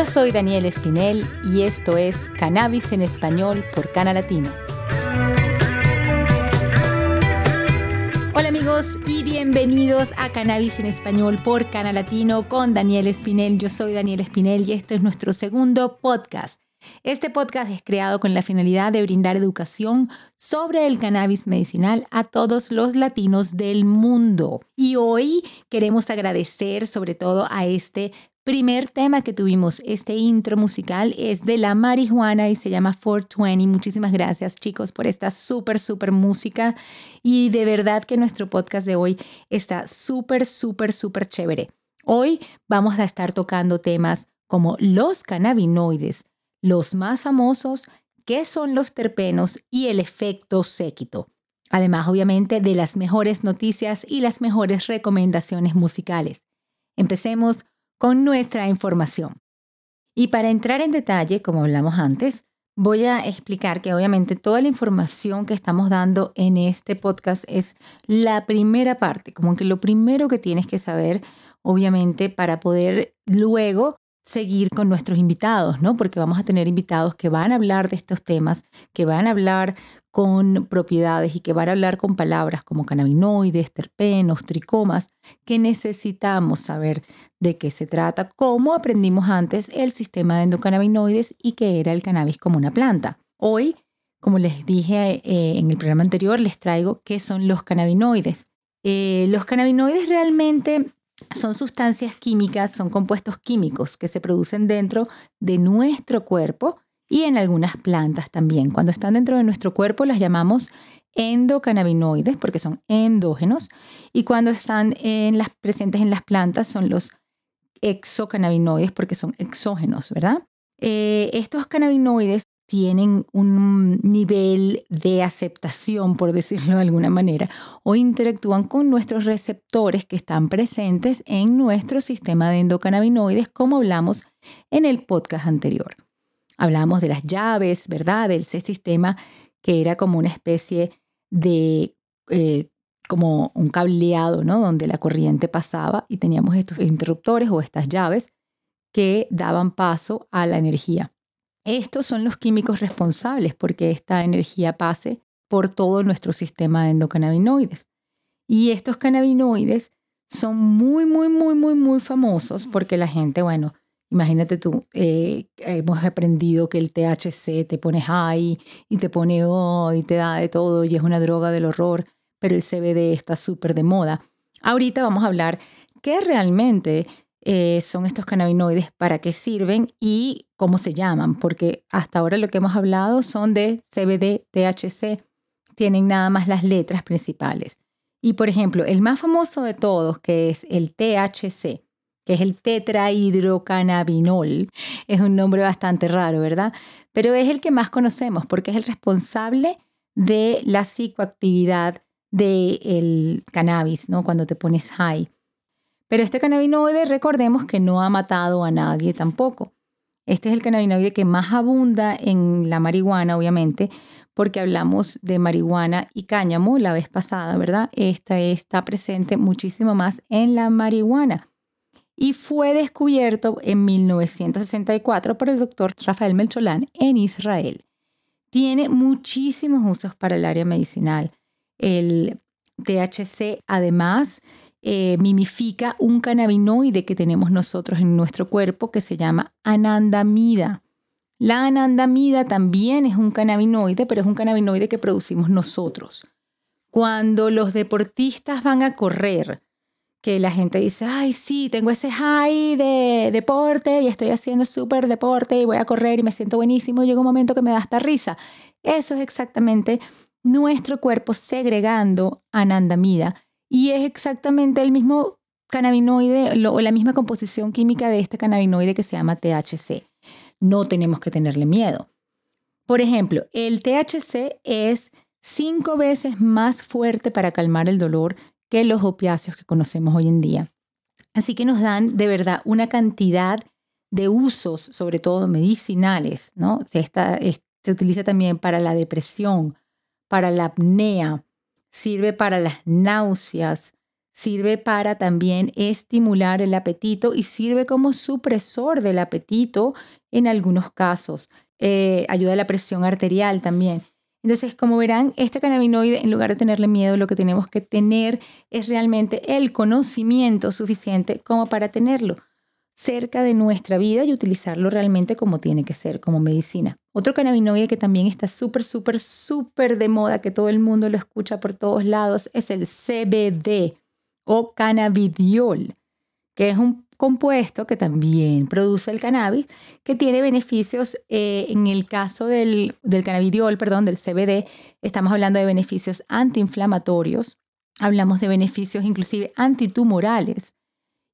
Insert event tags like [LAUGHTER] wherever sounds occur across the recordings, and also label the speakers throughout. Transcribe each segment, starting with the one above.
Speaker 1: Yo soy Daniel Espinel y esto es Cannabis en Español por Cana Latino. Hola amigos y bienvenidos a Cannabis en Español por Cana Latino con Daniel Espinel. Yo soy Daniel Espinel y este es nuestro segundo podcast. Este podcast es creado con la finalidad de brindar educación sobre el cannabis medicinal a todos los latinos del mundo. Y hoy queremos agradecer sobre todo a este primer tema que tuvimos, este intro musical, es de la marihuana y se llama 420. Muchísimas gracias chicos por esta súper, súper música. Y de verdad que nuestro podcast de hoy está súper, súper, súper chévere. Hoy vamos a estar tocando temas como los cannabinoides, los más famosos, qué son los terpenos y el efecto séquito. Además, obviamente, de las mejores noticias y las mejores recomendaciones musicales. Empecemos con nuestra información. Y para entrar en detalle, como hablamos antes, voy a explicar que obviamente toda la información que estamos dando en este podcast es la primera parte, como que lo primero que tienes que saber, obviamente, para poder luego seguir con nuestros invitados, ¿no? Porque vamos a tener invitados que van a hablar de estos temas, que van a hablar con propiedades y que van a hablar con palabras como cannabinoides, terpenos, tricomas, que necesitamos saber de qué se trata, cómo aprendimos antes el sistema de endocannabinoides y qué era el cannabis como una planta. Hoy, como les dije eh, en el programa anterior, les traigo qué son los cannabinoides. Eh, los cannabinoides realmente son sustancias químicas, son compuestos químicos que se producen dentro de nuestro cuerpo y en algunas plantas también. Cuando están dentro de nuestro cuerpo las llamamos endocannabinoides porque son endógenos y cuando están en las, presentes en las plantas son los exocannabinoides porque son exógenos, ¿verdad? Eh, estos cannabinoides tienen un nivel de aceptación, por decirlo de alguna manera, o interactúan con nuestros receptores que están presentes en nuestro sistema de endocannabinoides, como hablamos en el podcast anterior. Hablamos de las llaves, ¿verdad? Del sistema que era como una especie de, eh, como un cableado, ¿no? Donde la corriente pasaba y teníamos estos interruptores o estas llaves que daban paso a la energía. Estos son los químicos responsables porque esta energía pase por todo nuestro sistema de endocannabinoides. Y estos cannabinoides son muy, muy, muy, muy, muy famosos porque la gente, bueno, imagínate tú, eh, hemos aprendido que el THC te pone high y te pone oh, y te da de todo y es una droga del horror, pero el CBD está súper de moda. Ahorita vamos a hablar qué realmente eh, son estos cannabinoides, para qué sirven y cómo se llaman, porque hasta ahora lo que hemos hablado son de CBD, THC, tienen nada más las letras principales. Y por ejemplo, el más famoso de todos, que es el THC, es el tetrahidrocannabinol, es un nombre bastante raro, ¿verdad? Pero es el que más conocemos porque es el responsable de la psicoactividad del cannabis, ¿no? Cuando te pones high. Pero este cannabinoide, recordemos que no ha matado a nadie tampoco. Este es el cannabinoide que más abunda en la marihuana, obviamente, porque hablamos de marihuana y cáñamo la vez pasada, ¿verdad? Esta está presente muchísimo más en la marihuana. Y fue descubierto en 1964 por el doctor Rafael Melcholán en Israel. Tiene muchísimos usos para el área medicinal. El THC, además, eh, mimifica un cannabinoide que tenemos nosotros en nuestro cuerpo que se llama anandamida. La anandamida también es un cannabinoide, pero es un cannabinoide que producimos nosotros. Cuando los deportistas van a correr, que la gente dice, ay, sí, tengo ese high de deporte y estoy haciendo súper deporte y voy a correr y me siento buenísimo, llega un momento que me da hasta risa. Eso es exactamente nuestro cuerpo segregando anandamida y es exactamente el mismo cannabinoide o la misma composición química de este cannabinoide que se llama THC. No tenemos que tenerle miedo. Por ejemplo, el THC es cinco veces más fuerte para calmar el dolor que los opiáceos que conocemos hoy en día. Así que nos dan de verdad una cantidad de usos, sobre todo medicinales, ¿no? se utiliza también para la depresión, para la apnea, sirve para las náuseas, sirve para también estimular el apetito y sirve como supresor del apetito en algunos casos. Eh, ayuda a la presión arterial también. Entonces, como verán, este cannabinoide, en lugar de tenerle miedo, lo que tenemos que tener es realmente el conocimiento suficiente como para tenerlo cerca de nuestra vida y utilizarlo realmente como tiene que ser, como medicina. Otro cannabinoide que también está súper, súper, súper de moda, que todo el mundo lo escucha por todos lados, es el CBD o cannabidiol, que es un compuesto que también produce el cannabis, que tiene beneficios, eh, en el caso del, del cannabidiol, perdón, del CBD, estamos hablando de beneficios antiinflamatorios, hablamos de beneficios inclusive antitumorales.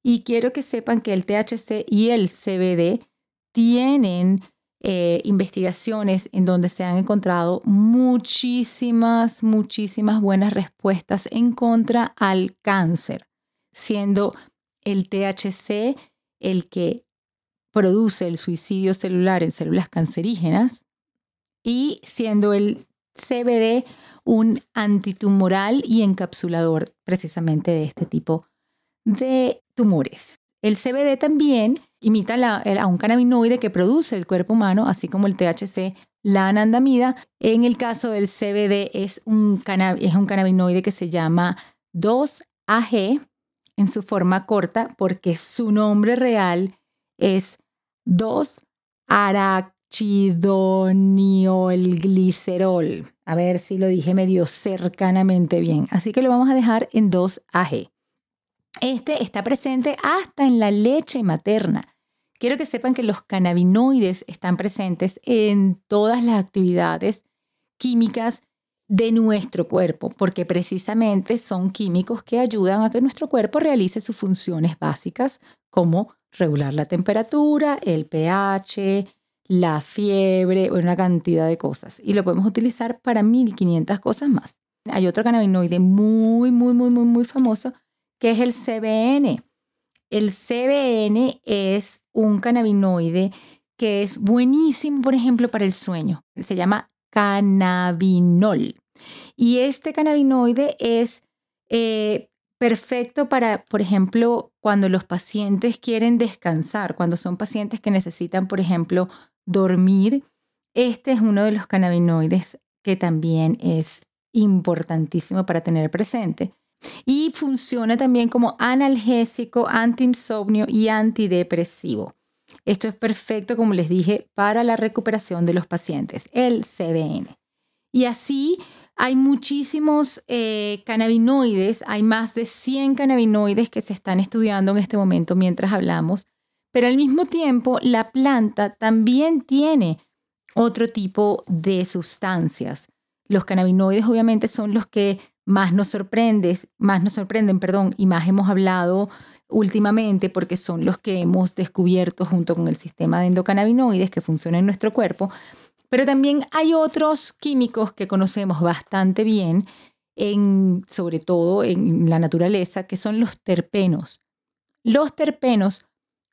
Speaker 1: Y quiero que sepan que el THC y el CBD tienen eh, investigaciones en donde se han encontrado muchísimas, muchísimas buenas respuestas en contra al cáncer, siendo el THC el que produce el suicidio celular en células cancerígenas y siendo el CBD un antitumoral y encapsulador precisamente de este tipo de tumores. El CBD también imita a un cannabinoide que produce el cuerpo humano, así como el THC, la anandamida. En el caso del CBD es un, es un cannabinoide que se llama 2-AG, en su forma corta porque su nombre real es 2-arachidoniolglicerol. A ver si lo dije medio cercanamente bien. Así que lo vamos a dejar en 2AG. Este está presente hasta en la leche materna. Quiero que sepan que los cannabinoides están presentes en todas las actividades químicas de nuestro cuerpo, porque precisamente son químicos que ayudan a que nuestro cuerpo realice sus funciones básicas como regular la temperatura, el pH, la fiebre, una cantidad de cosas. Y lo podemos utilizar para 1500 cosas más. Hay otro cannabinoide muy, muy, muy, muy, muy famoso que es el CBN. El CBN es un cannabinoide que es buenísimo, por ejemplo, para el sueño. Se llama cannabinol. Y este cannabinoide es eh, perfecto para, por ejemplo, cuando los pacientes quieren descansar, cuando son pacientes que necesitan, por ejemplo, dormir. Este es uno de los cannabinoides que también es importantísimo para tener presente. Y funciona también como analgésico, antiinsomnio y antidepresivo. Esto es perfecto, como les dije, para la recuperación de los pacientes, el CBN. Y así hay muchísimos eh, cannabinoides, hay más de 100 cannabinoides que se están estudiando en este momento mientras hablamos, pero al mismo tiempo la planta también tiene otro tipo de sustancias. Los cannabinoides obviamente son los que más nos sorprenden, más nos sorprenden, perdón, y más hemos hablado últimamente porque son los que hemos descubierto junto con el sistema de endocannabinoides que funciona en nuestro cuerpo. Pero también hay otros químicos que conocemos bastante bien, en, sobre todo en la naturaleza, que son los terpenos. Los terpenos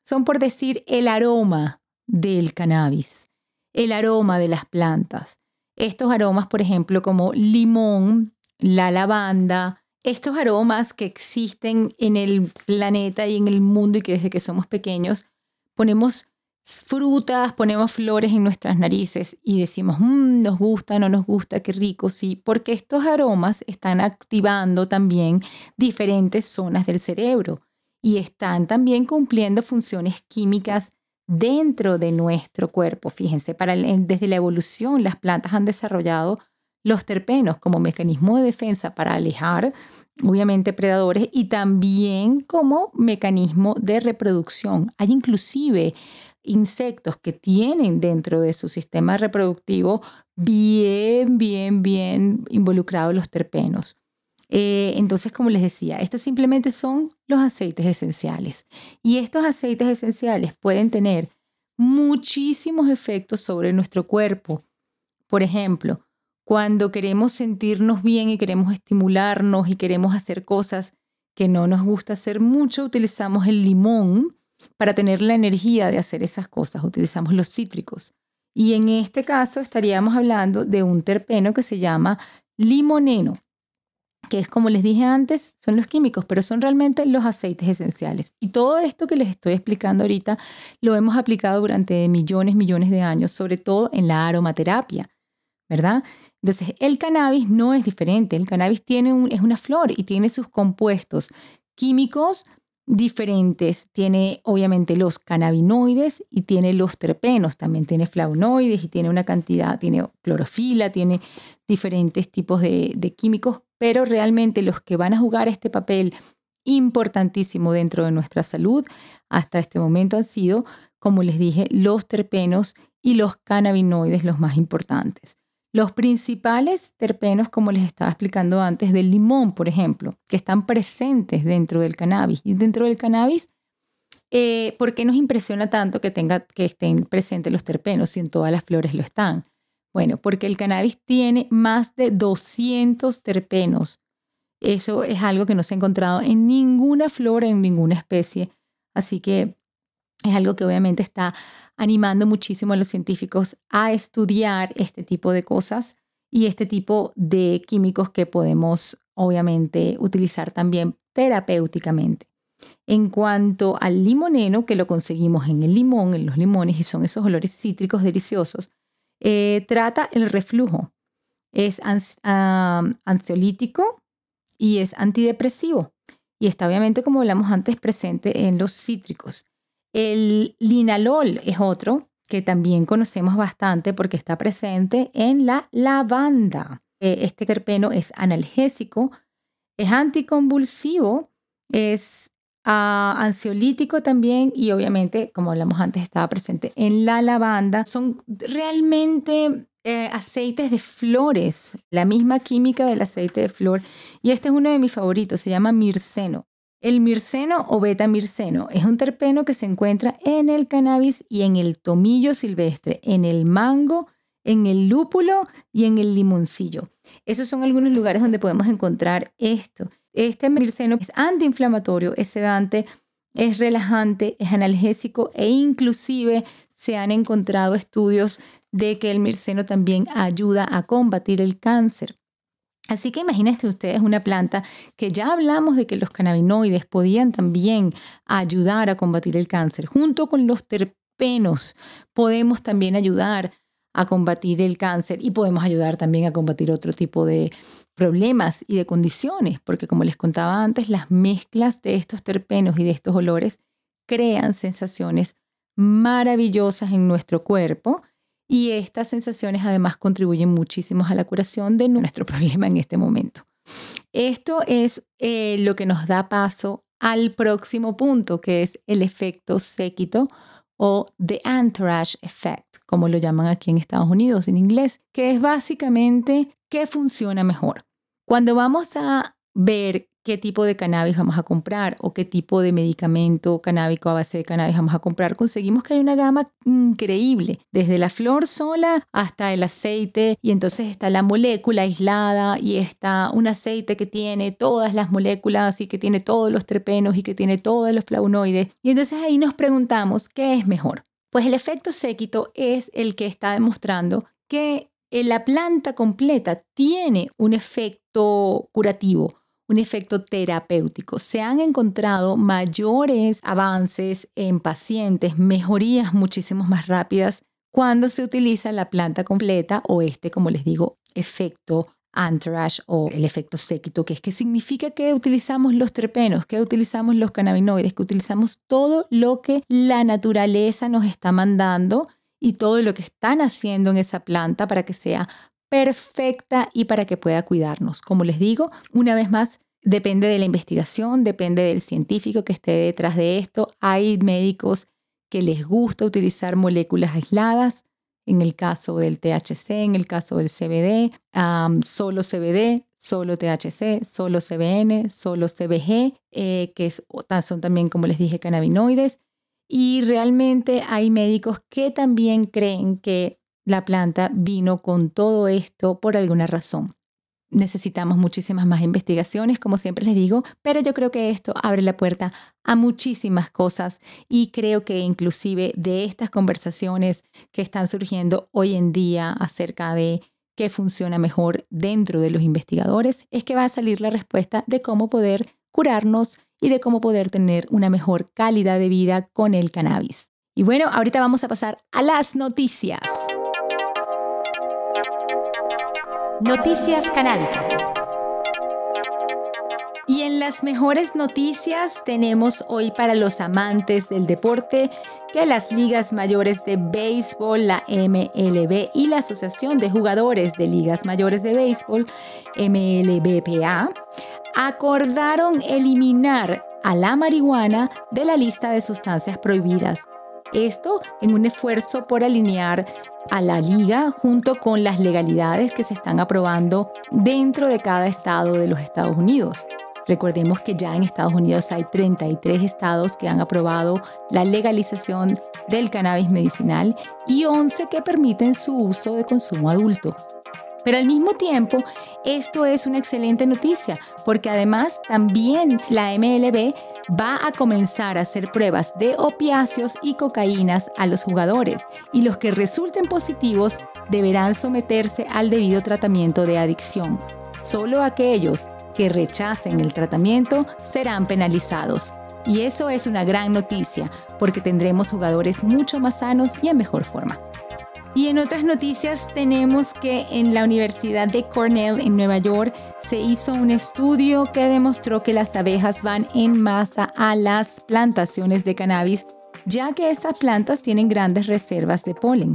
Speaker 1: son, por decir, el aroma del cannabis, el aroma de las plantas. Estos aromas, por ejemplo, como limón, la lavanda, estos aromas que existen en el planeta y en el mundo y que desde que somos pequeños ponemos frutas, ponemos flores en nuestras narices y decimos, mm, nos gusta, no nos gusta, qué rico, sí, porque estos aromas están activando también diferentes zonas del cerebro y están también cumpliendo funciones químicas dentro de nuestro cuerpo. Fíjense, para, desde la evolución las plantas han desarrollado los terpenos como mecanismo de defensa para alejar, obviamente, predadores y también como mecanismo de reproducción. Hay inclusive insectos que tienen dentro de su sistema reproductivo bien, bien, bien involucrados los terpenos. Eh, entonces, como les decía, estos simplemente son los aceites esenciales. Y estos aceites esenciales pueden tener muchísimos efectos sobre nuestro cuerpo. Por ejemplo, cuando queremos sentirnos bien y queremos estimularnos y queremos hacer cosas que no nos gusta hacer mucho, utilizamos el limón para tener la energía de hacer esas cosas, utilizamos los cítricos. Y en este caso estaríamos hablando de un terpeno que se llama limoneno. que es como les dije antes, son los químicos, pero son realmente los aceites esenciales. Y todo esto que les estoy explicando ahorita lo hemos aplicado durante millones, millones de años, sobre todo en la aromaterapia, ¿verdad? Entonces, el cannabis no es diferente. El cannabis tiene es una flor y tiene sus compuestos químicos diferentes. Tiene obviamente los cannabinoides y tiene los terpenos. También tiene flavonoides y tiene una cantidad, tiene clorofila, tiene diferentes tipos de, químicos, pero realmente los que van a jugar este papel importantísimo dentro de nuestra salud hasta este momento han sido, como les dije, los terpenos y los cannabinoides los más importantes. Los principales terpenos, como les estaba explicando antes, del limón, por ejemplo, que están presentes dentro del cannabis. Y dentro del cannabis, eh, ¿por qué nos impresiona tanto que, tenga, que estén presentes los terpenos si en todas las flores lo están? Bueno, porque el cannabis tiene más de 200 terpenos. Eso es algo que no se ha encontrado en ninguna flora, en ninguna especie. Así que es algo que obviamente está animando muchísimo a los científicos a estudiar este tipo de cosas y este tipo de químicos que podemos obviamente utilizar también terapéuticamente. En cuanto al limoneno, que lo conseguimos en el limón, en los limones, y son esos olores cítricos deliciosos, eh, trata el reflujo. Es ansiolítico y es antidepresivo. Y está obviamente, como hablamos antes, presente en los cítricos. El linalol es otro que también conocemos bastante porque está presente en la lavanda. Eh, este terpeno es analgésico, es anticonvulsivo, es ah, ansiolítico también y obviamente, como hablamos antes, estaba presente en la lavanda. Son realmente eh, aceites de flores, la misma química del aceite de flor. Y este es uno de mis favoritos, se llama mirceno. El mirceno o beta-mirceno es un terpeno que se encuentra en el cannabis y en el tomillo silvestre, en el mango, en el lúpulo y en el limoncillo. Esos son algunos lugares donde podemos encontrar esto. Este mirceno es antiinflamatorio, es sedante, es relajante, es analgésico e inclusive se han encontrado estudios de que el mirceno también ayuda a combatir el cáncer. Así que imagínense ustedes una planta que ya hablamos de que los cannabinoides podían también ayudar a combatir el cáncer. Junto con los terpenos podemos también ayudar a combatir el cáncer y podemos ayudar también a combatir otro tipo de problemas y de condiciones, porque como les contaba antes, las mezclas de estos terpenos y de estos olores crean sensaciones maravillosas en nuestro cuerpo y estas sensaciones además contribuyen muchísimo a la curación de nuestro [LAUGHS] problema en este momento. Esto es eh, lo que nos da paso al próximo punto, que es el efecto séquito o the entourage effect, como lo llaman aquí en Estados Unidos en inglés, que es básicamente qué funciona mejor. Cuando vamos a ver qué tipo de cannabis vamos a comprar o qué tipo de medicamento canábico a base de cannabis vamos a comprar, conseguimos que hay una gama increíble, desde la flor sola hasta el aceite y entonces está la molécula aislada y está un aceite que tiene todas las moléculas y que tiene todos los terpenos y que tiene todos los flavonoides. Y entonces ahí nos preguntamos, ¿qué es mejor? Pues el efecto séquito es el que está demostrando que la planta completa tiene un efecto curativo un efecto terapéutico. Se han encontrado mayores avances en pacientes, mejorías muchísimo más rápidas cuando se utiliza la planta completa o este, como les digo, efecto entourage o el efecto séquito, que es que significa que utilizamos los terpenos, que utilizamos los cannabinoides, que utilizamos todo lo que la naturaleza nos está mandando y todo lo que están haciendo en esa planta para que sea perfecta y para que pueda cuidarnos. Como les digo, una vez más, depende de la investigación, depende del científico que esté detrás de esto. Hay médicos que les gusta utilizar moléculas aisladas, en el caso del THC, en el caso del CBD, solo CBD, solo THC, solo CBN, solo CBG, eh, que son también, como les dije, cannabinoides. Y realmente hay médicos que también creen que la planta vino con todo esto por alguna razón. Necesitamos muchísimas más investigaciones, como siempre les digo, pero yo creo que esto abre la puerta a muchísimas cosas y creo que inclusive de estas conversaciones que están surgiendo hoy en día acerca de qué funciona mejor dentro de los investigadores, es que va a salir la respuesta de cómo poder curarnos y de cómo poder tener una mejor calidad de vida con el cannabis. Y bueno, ahorita vamos a pasar a las noticias. Noticias canábicas. Y en las mejores noticias tenemos hoy para los amantes del deporte que las ligas mayores de béisbol, la MLB y la Asociación de Jugadores de Ligas Mayores de Béisbol, MLBPA, acordaron eliminar a la marihuana de la lista de sustancias prohibidas. Esto en un esfuerzo por alinear a la liga junto con las legalidades que se están aprobando dentro de cada estado de los Estados Unidos. Recordemos que ya en Estados Unidos hay 33 estados que han aprobado la legalización del cannabis medicinal y 11 que permiten su uso de consumo adulto. Pero al mismo tiempo, esto es una excelente noticia porque además también la MLB va a comenzar a hacer pruebas de opiáceos y cocaínas a los jugadores y los que resulten positivos deberán someterse al debido tratamiento de adicción. Solo aquellos que rechacen el tratamiento serán penalizados. Y eso es una gran noticia, porque tendremos jugadores mucho más sanos y en mejor forma. Y en otras noticias tenemos que en la Universidad de Cornell en Nueva York se hizo un estudio que demostró que las abejas van en masa a las plantaciones de cannabis, ya que estas plantas tienen grandes reservas de polen.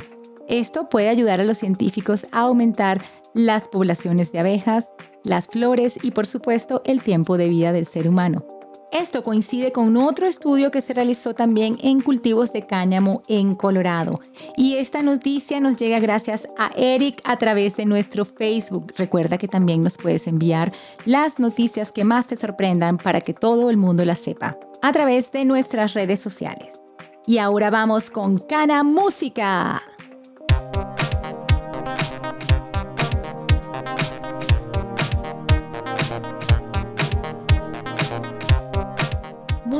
Speaker 1: Esto puede ayudar a los científicos a aumentar las poblaciones de abejas, las flores y por supuesto el tiempo de vida del ser humano. Esto coincide con otro estudio que se realizó también en cultivos de cáñamo en Colorado. Y esta noticia nos llega gracias a Eric a través de nuestro Facebook. Recuerda que también nos puedes enviar las noticias que más te sorprendan para que todo el mundo las sepa a través de nuestras redes sociales. Y ahora vamos con Cana Música.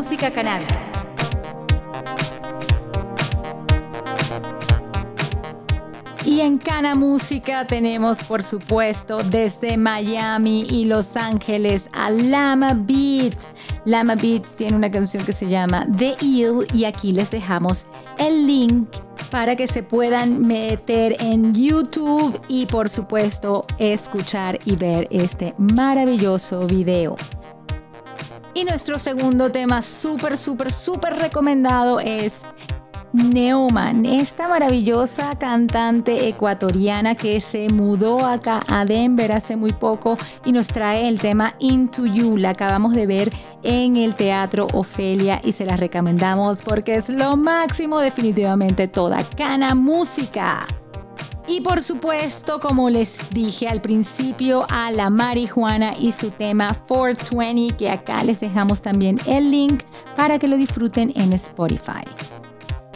Speaker 1: Música canábica. Y en Cana Música tenemos, por supuesto, desde Miami y Los Ángeles a Lama Beats. Lama Beats tiene una canción que se llama The Eel y aquí les dejamos el link para que se puedan meter en YouTube y por supuesto escuchar y ver este maravilloso video. Y nuestro segundo tema súper, súper, súper recomendado es Neoman, esta maravillosa cantante ecuatoriana que se mudó acá a Denver hace muy poco y nos trae el tema Into You. La acabamos de ver en el Teatro Ofelia y se la recomendamos porque es lo máximo definitivamente toda cana música. Y por supuesto, como les dije al principio, a la marihuana y su tema 420, que acá les dejamos también el link para que lo disfruten en Spotify.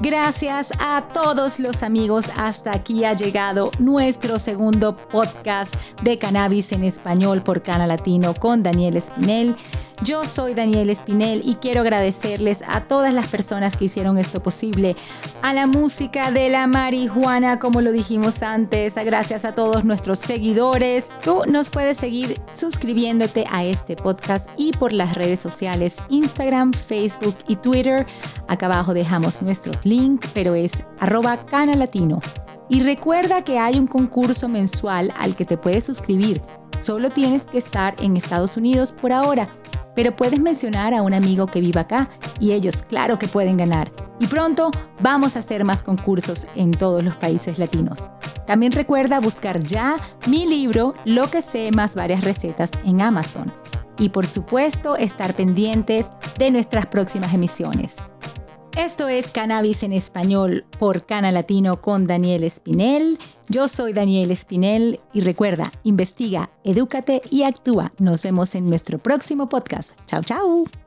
Speaker 1: Gracias a todos los amigos. Hasta aquí ha llegado nuestro segundo podcast de cannabis en español por Cana Latino con Daniel Espinel. Yo soy Daniel Espinel y quiero agradecerles a todas las personas que hicieron esto posible, a la música de la marihuana, como lo dijimos antes, gracias a todos nuestros seguidores. Tú nos puedes seguir suscribiéndote a este podcast y por las redes sociales Instagram, Facebook y Twitter. Acá abajo dejamos nuestro link, pero es arroba canalatino. Y recuerda que hay un concurso mensual al que te puedes suscribir. Solo tienes que estar en Estados Unidos por ahora pero puedes mencionar a un amigo que viva acá y ellos claro que pueden ganar. Y pronto vamos a hacer más concursos en todos los países latinos. También recuerda buscar ya mi libro Lo que sé más varias recetas en Amazon. Y por supuesto estar pendientes de nuestras próximas emisiones. Esto es Cannabis en Español por Cana Latino con Daniel Espinel. Yo soy Daniel Espinel y recuerda, investiga, edúcate y actúa. Nos vemos en nuestro próximo podcast. Chao, chao.